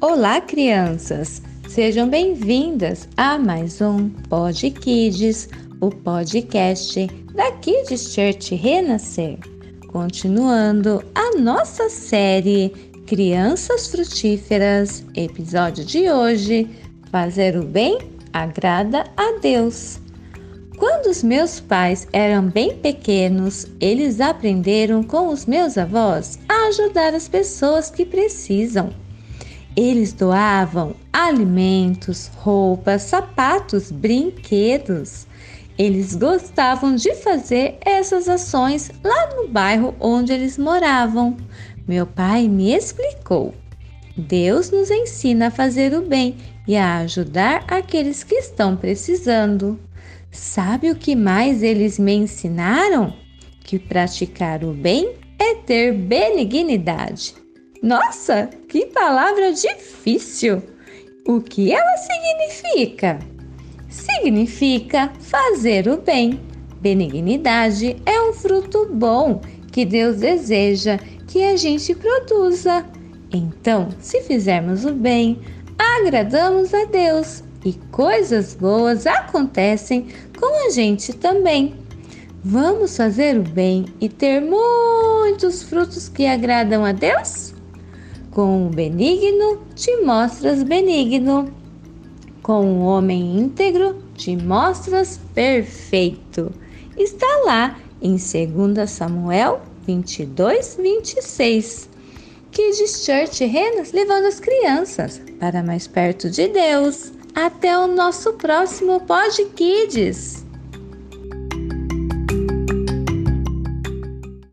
Olá, crianças! Sejam bem-vindas a mais um Pod Kids, o podcast da Kids Church Renascer. Continuando a nossa série Crianças Frutíferas, episódio de hoje: Fazer o bem agrada a Deus. Quando os meus pais eram bem pequenos, eles aprenderam com os meus avós a ajudar as pessoas que precisam. Eles doavam alimentos, roupas, sapatos, brinquedos. Eles gostavam de fazer essas ações lá no bairro onde eles moravam. Meu pai me explicou. Deus nos ensina a fazer o bem e a ajudar aqueles que estão precisando. Sabe o que mais eles me ensinaram? Que praticar o bem é ter benignidade. Nossa, que palavra difícil! O que ela significa? Significa fazer o bem. Benignidade é um fruto bom que Deus deseja que a gente produza. Então, se fizermos o bem, agradamos a Deus e coisas boas acontecem com a gente também. Vamos fazer o bem e ter muitos frutos que agradam a Deus? Com o benigno te mostras benigno, com o homem íntegro te mostras perfeito. Está lá em 2 Samuel 22, 26. Kids Church Renas levando as crianças para mais perto de Deus. Até o nosso próximo Pod Kids!